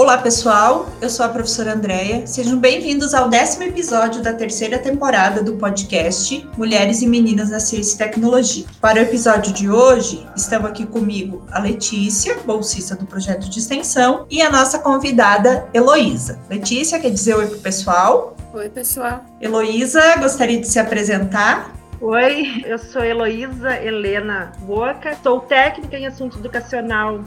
Olá, pessoal. Eu sou a professora Andréia. Sejam bem-vindos ao décimo episódio da terceira temporada do podcast Mulheres e Meninas na Ciência e Tecnologia. Para o episódio de hoje, estão aqui comigo a Letícia, bolsista do projeto de extensão, e a nossa convidada, Heloísa. Letícia, quer dizer oi para o pessoal? Oi, pessoal. Heloísa, gostaria de se apresentar? Oi, eu sou Heloísa Helena Boca, sou técnica em assunto educacional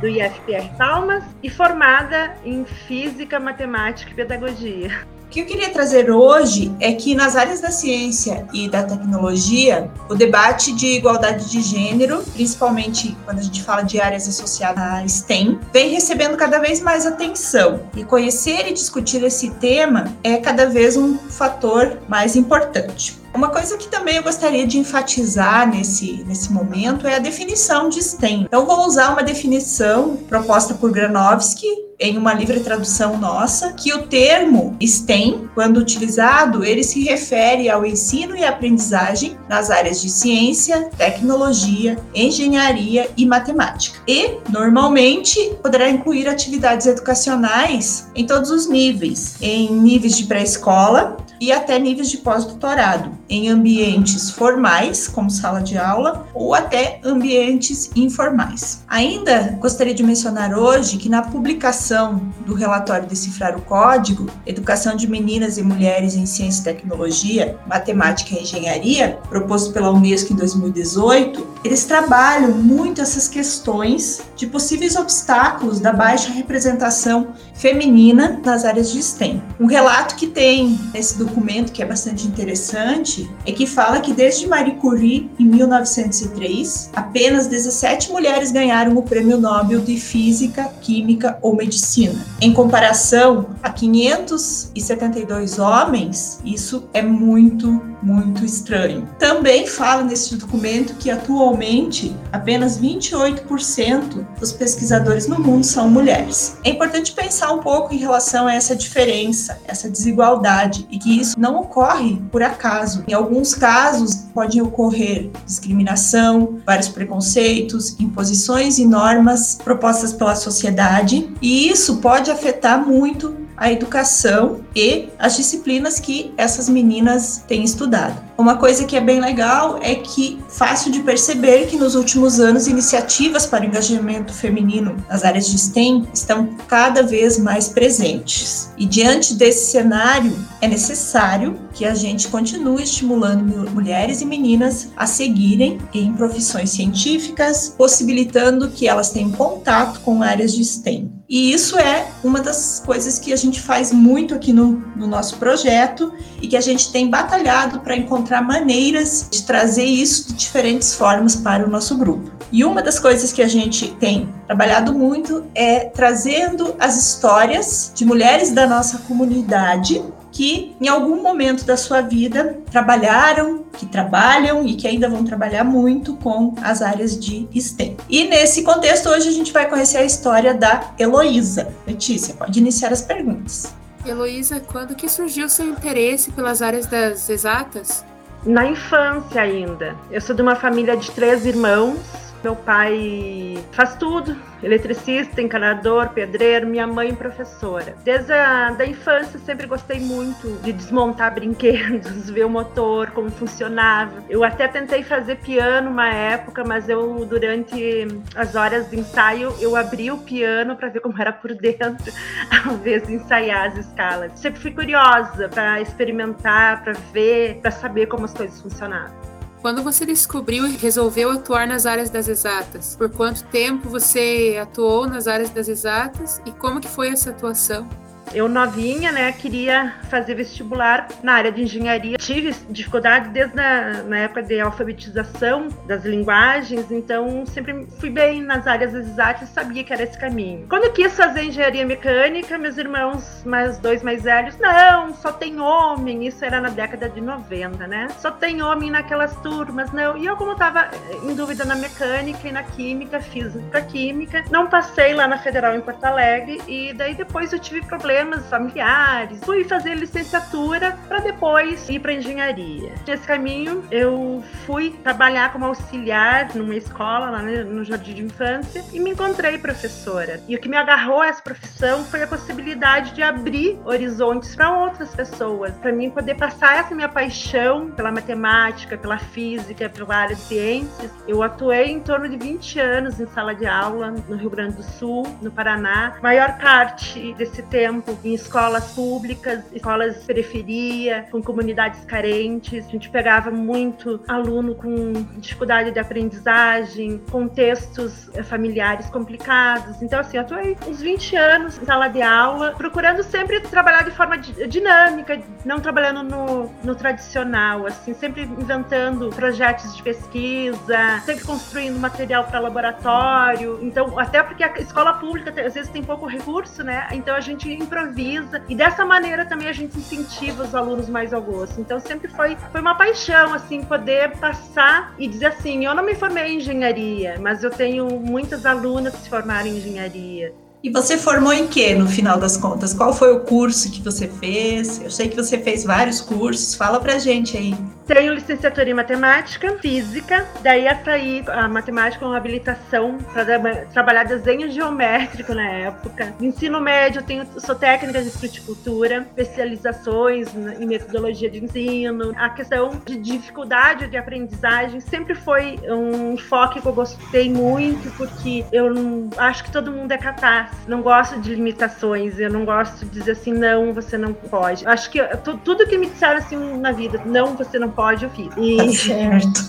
do IFPR Palmas e formada em Física, Matemática e Pedagogia. O que eu queria trazer hoje é que nas áreas da ciência e da tecnologia, o debate de igualdade de gênero, principalmente quando a gente fala de áreas associadas à STEM, vem recebendo cada vez mais atenção. E conhecer e discutir esse tema é cada vez um fator mais importante. Uma coisa que também eu gostaria de enfatizar nesse, nesse momento é a definição de STEM. Então, vou usar uma definição proposta por Granovski em uma livre tradução nossa, que o termo STEM, quando utilizado, ele se refere ao ensino e aprendizagem nas áreas de ciência, tecnologia, engenharia e matemática. E, normalmente, poderá incluir atividades educacionais em todos os níveis, em níveis de pré-escola, e até níveis de pós-doutorado, em ambientes formais, como sala de aula, ou até ambientes informais. Ainda gostaria de mencionar hoje que na publicação do relatório Decifrar o Código, Educação de Meninas e Mulheres em Ciência e Tecnologia, Matemática e Engenharia, proposto pela Unesco em 2018, eles trabalham muito essas questões de possíveis obstáculos da baixa representação feminina nas áreas de STEM. Um relato que tem esse documento que é bastante interessante é que fala que desde Marie Curie, em 1903, apenas 17 mulheres ganharam o Prêmio Nobel de Física, Química ou Medicina. Em comparação a 572 homens, isso é muito, muito estranho. Também fala nesse documento que atualmente apenas 28% dos pesquisadores no mundo são mulheres. É importante pensar um pouco em relação a essa diferença, essa desigualdade e que isso não ocorre por acaso. Em alguns casos, pode ocorrer discriminação, vários preconceitos, imposições e normas propostas pela sociedade, e isso pode afetar muito a educação e as disciplinas que essas meninas têm estudado. Uma coisa que é bem legal é que fácil de perceber que nos últimos anos iniciativas para o engajamento feminino nas áreas de STEM estão cada vez mais presentes. E diante desse cenário, é necessário que a gente continue estimulando mulheres e meninas a seguirem em profissões científicas, possibilitando que elas tenham contato com áreas de STEM. E isso é uma das coisas que a gente faz muito aqui no, no nosso projeto e que a gente tem batalhado para encontrar maneiras de trazer isso de diferentes formas para o nosso grupo. E uma das coisas que a gente tem trabalhado muito é trazendo as histórias de mulheres da nossa comunidade que em algum momento da sua vida trabalharam, que trabalham e que ainda vão trabalhar muito com as áreas de STEM. E nesse contexto, hoje a gente vai conhecer a história da Heloísa. Letícia, pode iniciar as perguntas. Heloísa, quando que surgiu seu interesse pelas áreas das exatas? Na infância ainda. Eu sou de uma família de três irmãos meu pai faz tudo, eletricista, encanador, pedreiro, minha mãe professora. Desde a da infância sempre gostei muito de desmontar brinquedos, ver o motor, como funcionava. Eu até tentei fazer piano uma época, mas eu durante as horas de ensaio eu abri o piano para ver como era por dentro, ao invés de ensaiar as escalas. Sempre fui curiosa para experimentar, para ver, para saber como as coisas funcionavam. Quando você descobriu e resolveu atuar nas áreas das exatas? Por quanto tempo você atuou nas áreas das exatas e como que foi essa atuação? Eu novinha, né, queria fazer vestibular na área de engenharia. Tive dificuldade desde a, na época de alfabetização das linguagens, então sempre fui bem nas áreas exatas sabia que era esse caminho. Quando eu quis fazer engenharia mecânica, meus irmãos, mais dois mais velhos, não, só tem homem. Isso era na década de 90, né? Só tem homem naquelas turmas, não. E eu, como estava em dúvida na mecânica e na química, física química, não passei lá na Federal em Porto Alegre e daí depois eu tive problemas familiares. Fui fazer licenciatura para depois ir para engenharia. Nesse caminho, eu fui trabalhar como auxiliar numa escola lá no Jardim de Infância e me encontrei professora. E o que me agarrou a essa profissão foi a possibilidade de abrir horizontes para outras pessoas, para mim poder passar essa minha paixão pela matemática, pela física, pela área de ciências. Eu atuei em torno de 20 anos em sala de aula no Rio Grande do Sul, no Paraná. Maior parte desse tempo em escolas públicas, escolas de periferia, com comunidades carentes. A gente pegava muito aluno com dificuldade de aprendizagem, contextos eh, familiares complicados. Então, assim, eu atuei uns 20 anos em sala de aula, procurando sempre trabalhar de forma dinâmica, não trabalhando no, no tradicional, assim, sempre inventando projetos de pesquisa, sempre construindo material para laboratório. Então, até porque a escola pública às vezes tem pouco recurso, né? Então a gente improvisa e dessa maneira também a gente incentiva os alunos mais ao gosto. Então sempre foi, foi uma paixão, assim, poder passar e dizer assim: eu não me formei em engenharia, mas eu tenho muitas alunas que se formaram em engenharia. E você formou em que, no final das contas? Qual foi o curso que você fez? Eu sei que você fez vários cursos. Fala pra gente aí. Tenho licenciatura em matemática, física, daí a sair a matemática com habilitação para trabalhar desenho geométrico na época. No ensino médio, tenho, sou técnica de fruticultura, especializações em metodologia de ensino. A questão de dificuldade de aprendizagem sempre foi um enfoque que eu gostei muito, porque eu não, acho que todo mundo é capaz. Não gosto de limitações, eu não gosto de dizer assim, não, você não pode. Acho que tudo que me disseram assim na vida, não, você não pode, eu fiz. E tá certo.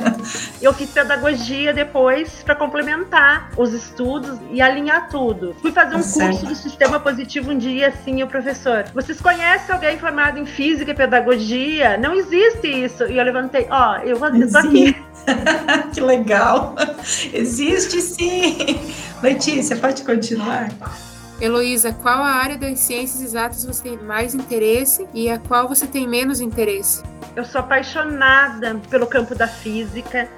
eu fiz pedagogia depois para complementar os estudos e alinhar tudo. Fui fazer um tá curso certo. do sistema positivo um dia, assim, o professor, vocês conhecem alguém formado em física e pedagogia? Não existe isso. E eu levantei, ó, oh, eu vou tô aqui. que legal. Existe sim. Letícia, pode continuar? Heloísa, qual a área das ciências exatas você tem mais interesse e a qual você tem menos interesse? Eu sou apaixonada pelo campo da física,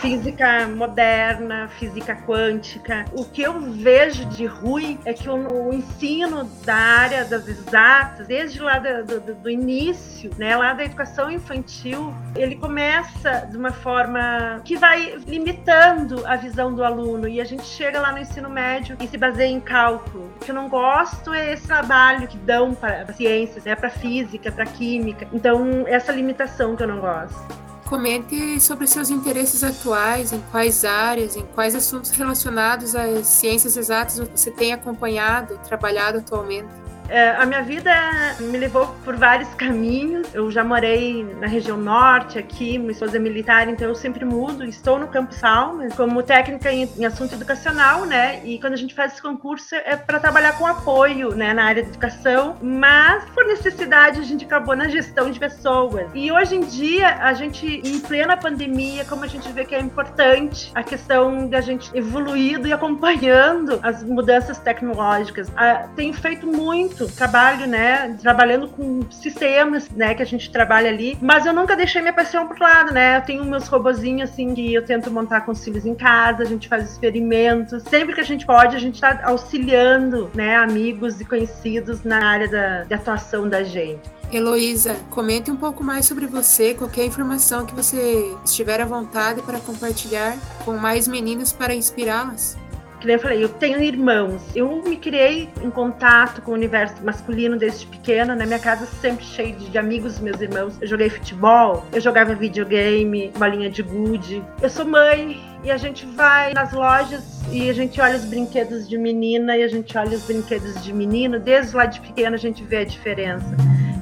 física moderna, física quântica. O que eu vejo de ruim é que o, ensino da área das exatas, desde lá do, do, do, início, né, lá da educação infantil, ele começa de uma forma que vai limitando a visão do aluno e a gente chega lá no ensino médio e se baseia em cálculo. O que eu não gosto é esse trabalho que dão para ciências, né, para física, para química. Então, essa limitação que eu não gosto. Comente sobre seus interesses atuais, em quais áreas, em quais assuntos relacionados às ciências exatas você tem acompanhado, trabalhado atualmente. É, a minha vida me levou por vários caminhos. Eu já morei na região norte, aqui, minha esposa é militar, então eu sempre mudo. Estou no Campo Salma como técnica em, em, assunto educacional, né? E quando a gente faz esse concurso é para trabalhar com apoio, né, na área de educação. Mas por necessidade a gente acabou na gestão de pessoas. E hoje em dia a gente, em plena pandemia, como a gente vê que é importante a questão de a gente evoluindo e acompanhando as mudanças tecnológicas. Ah, tenho feito muito muito, trabalho, né, trabalhando com sistemas, né, que a gente trabalha ali, mas eu nunca deixei minha paixão pro lado, né, eu tenho meus robozinhos, assim, que eu tento montar com os filhos em casa, a gente faz experimentos, sempre que a gente pode, a gente tá auxiliando, né, amigos e conhecidos na área da, atuação da gente. Heloísa, comente um pouco mais sobre você, qualquer informação que você estiver à vontade para compartilhar com mais meninas para inspirá-las que nem eu falei, eu tenho irmãos. Eu me criei em contato com o universo masculino desde pequena. Na minha casa sempre cheio de, de amigos, meus irmãos. Eu joguei futebol, eu jogava videogame, uma linha de gude. Eu sou mãe e a gente vai nas lojas e a gente olha os brinquedos de menina e a gente olha os brinquedos de menino. Desde lá de pequena a gente vê a diferença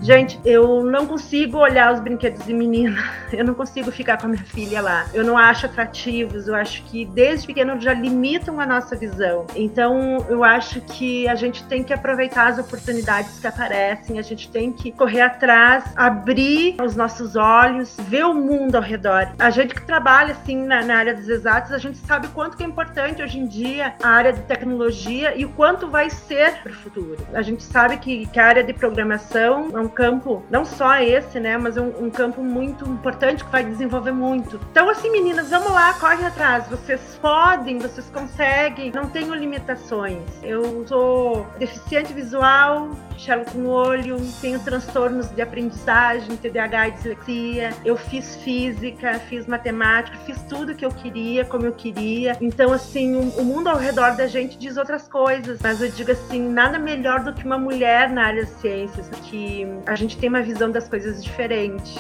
Gente, eu não consigo olhar os brinquedos de menina. Eu não consigo ficar com a minha filha lá. Eu não acho atrativos. Eu acho que desde pequeno já limitam a nossa visão. Então, eu acho que a gente tem que aproveitar as oportunidades que aparecem. A gente tem que correr atrás, abrir os nossos olhos, ver o mundo ao redor. A gente que trabalha assim na, na área dos exatos, a gente sabe quanto que é importante hoje em dia a área de tecnologia e o quanto vai ser para o futuro. A gente sabe que, que a área de programação é um campo, não só esse, né, mas um, um campo muito importante que vai desenvolver muito. Então, assim, meninas, vamos lá, corre atrás. Vocês podem, vocês conseguem, não tenho limitações. Eu sou deficiente visual, enxergo com o olho, tenho transtornos de aprendizagem, TDAH e dislexia. Eu fiz física, fiz matemática, fiz tudo que eu queria, como eu queria. Então, assim, o, o mundo ao redor da gente diz outras coisas, mas eu digo assim, nada melhor do que uma mulher na área de ciências, que a gente tem uma visão das coisas diferente.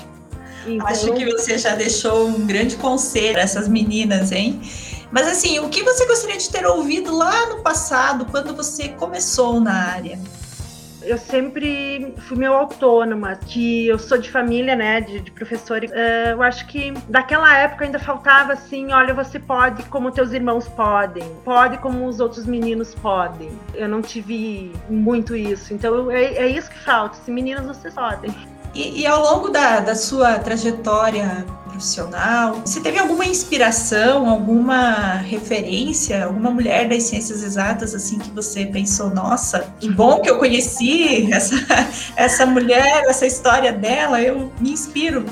Então... Acho que você já deixou um grande conselho para essas meninas, hein? Mas assim, o que você gostaria de ter ouvido lá no passado, quando você começou na área? Eu sempre fui meio autônoma, que eu sou de família, né, de, de professor. Uh, eu acho que daquela época ainda faltava assim, olha, você pode como teus irmãos podem, pode como os outros meninos podem. Eu não tive muito isso, então é, é isso que falta. Se meninas vocês podem. E, e, ao longo da, da sua trajetória profissional, você teve alguma inspiração, alguma referência, alguma mulher das ciências exatas assim que você pensou, nossa, que bom que eu conheci essa, essa mulher, essa história dela, eu me inspiro.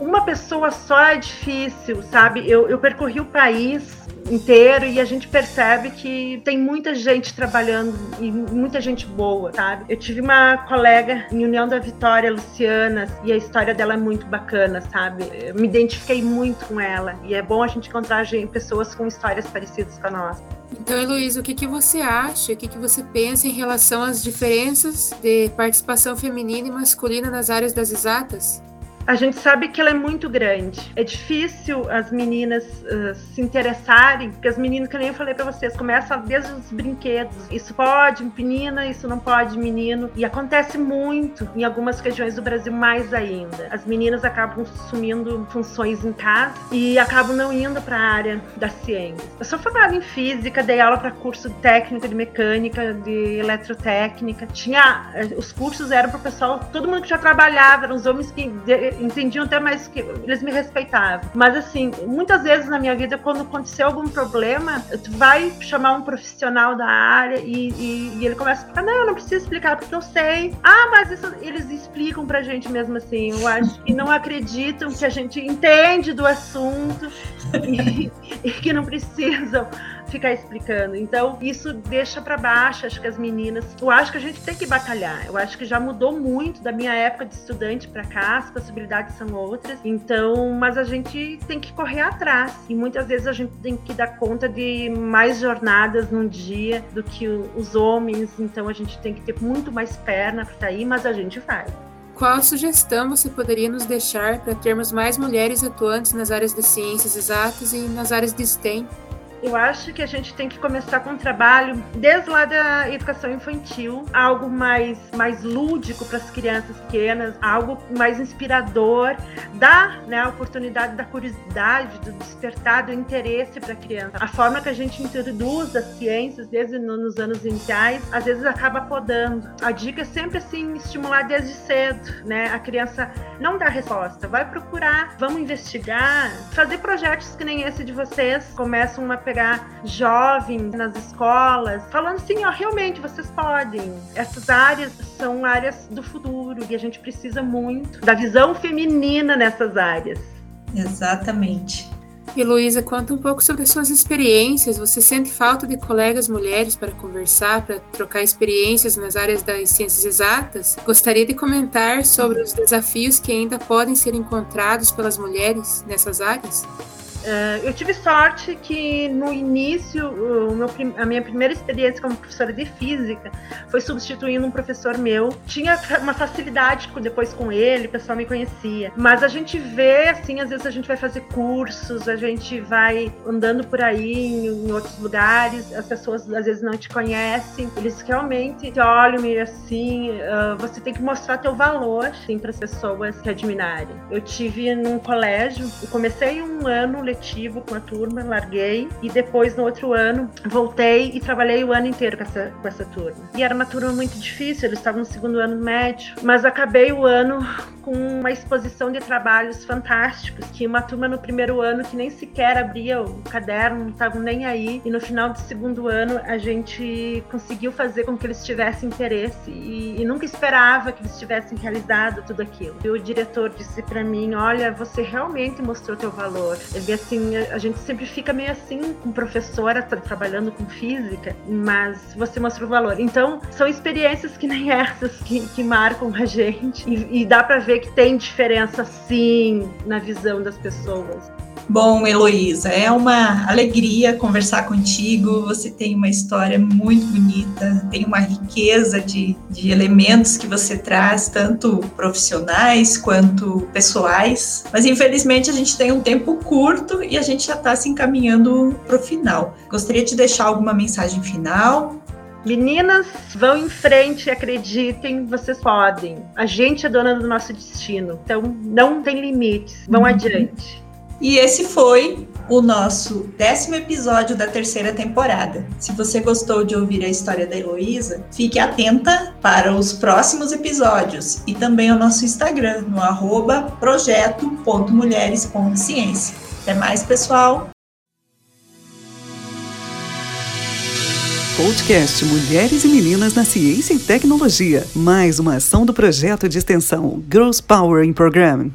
Uma pessoa só é difícil, sabe? Eu, eu percorri o país inteiro e a gente percebe que tem muita gente trabalhando e muita gente boa, sabe? Eu tive uma colega em União da Vitória, Luciana, e a história dela é muito bacana, sabe? Eu me identifiquei muito com ela e é bom a gente encontrar pessoas com histórias parecidas com a nossa. Então, Heloísa, o que, que você acha, o que, que você pensa em relação às diferenças de participação feminina e masculina nas áreas das exatas? A gente sabe que ela é muito grande. É difícil as meninas uh, se interessarem, porque as meninas, que nem eu falei para vocês, começam desde os brinquedos. Isso pode, menina, isso não pode, menino. E acontece muito em algumas regiões do Brasil, mais ainda. As meninas acabam assumindo funções em casa e acabam não indo para a área da ciência. Eu sou formada em física, dei aula para curso técnico de mecânica, de eletrotécnica. Tinha eh, os cursos eram para o pessoal, todo mundo que já trabalhava, eram os homens que entendiam até mais que eles me respeitavam. Mas assim, muitas vezes na minha vida, quando aconteceu algum problema, tu vai chamar um profissional da área e, e, e ele começa a falar: não, eu não preciso explicar porque eu sei. Ah, mas isso, eles explicam pra gente mesmo assim. Eu acho que não acreditam que a gente entende do assunto e, e que não precisam ficar explicando. Então, isso deixa para baixo, acho que as meninas. Eu acho que a gente tem que batalhar. Eu acho que já mudou muito da minha época de estudante para cá, as possibilidades são outras. Então, mas a gente tem que correr atrás. E muitas vezes a gente tem que dar conta de mais jornadas num dia do que os homens. Então, a gente tem que ter muito mais perna para estar aí, mas a gente vai. Qual sugestão você poderia nos deixar para termos mais mulheres atuantes nas áreas de ciências exatas e nas áreas de STEM? Eu acho que a gente tem que começar com um trabalho desde lá da educação infantil, algo mais, mais lúdico para as crianças pequenas, algo mais inspirador, dar né, a oportunidade da curiosidade, do despertar do interesse para a criança. A forma que a gente introduz as ciências desde nos anos iniciais, às vezes acaba podando. A dica é sempre assim estimular desde cedo, né? A criança não dá resposta, vai procurar, vamos investigar, fazer projetos que nem esse de vocês, começam uma pegar jovens nas escolas, falando assim, ó, realmente vocês podem. Essas áreas são áreas do futuro e a gente precisa muito da visão feminina nessas áreas. Exatamente. E Luísa, conta um pouco sobre as suas experiências. Você sente falta de colegas mulheres para conversar, para trocar experiências nas áreas das ciências exatas? Gostaria de comentar sobre os desafios que ainda podem ser encontrados pelas mulheres nessas áreas? Uh, eu tive sorte que no início, meu, a minha primeira experiência como professora de física foi substituindo um professor meu. Tinha uma facilidade depois com ele, o pessoal me conhecia. Mas a gente vê, assim, às vezes a gente vai fazer cursos, a gente vai andando por aí em, em outros lugares, as pessoas às vezes não te conhecem, eles realmente te olham e assim, uh, você tem que mostrar teu valor, assim, para as pessoas te admirarem. Eu tive num colégio, eu comecei um ano letivo com a turma, larguei, e depois no outro ano voltei e trabalhei o ano inteiro com essa, com essa turma. E era uma turma muito difícil, eles estavam no segundo ano médio, mas acabei o ano com uma exposição de trabalhos fantásticos, que uma turma no primeiro ano que nem sequer abria o caderno, não estavam nem aí, e no final do segundo ano a gente conseguiu fazer com que eles tivessem interesse e, e nunca esperava que eles tivessem realizado tudo aquilo. E o diretor disse para mim, olha, você realmente mostrou teu valor. Ele assim, a gente sempre fica meio assim com professora trabalhando com física, mas você mostrou o valor. Então, são experiências que nem essas que, que marcam a gente e, e dá para ver que tem diferença sim na visão das pessoas. Bom, Heloísa, é uma alegria conversar contigo. Você tem uma história muito bonita, tem uma riqueza de, de elementos que você traz, tanto profissionais quanto pessoais. Mas infelizmente a gente tem um tempo curto e a gente já está se encaminhando para o final. Gostaria de deixar alguma mensagem final Meninas, vão em frente, acreditem, vocês podem. A gente é dona do nosso destino, então não tem limites. Vão uhum. adiante. E esse foi o nosso décimo episódio da terceira temporada. Se você gostou de ouvir a história da Heloísa, fique atenta para os próximos episódios e também ao nosso Instagram, no arroba projeto.mulheres.ciência. Até mais, pessoal! Podcast Mulheres e Meninas na Ciência e Tecnologia. Mais uma ação do projeto de extensão Girls Power in Program.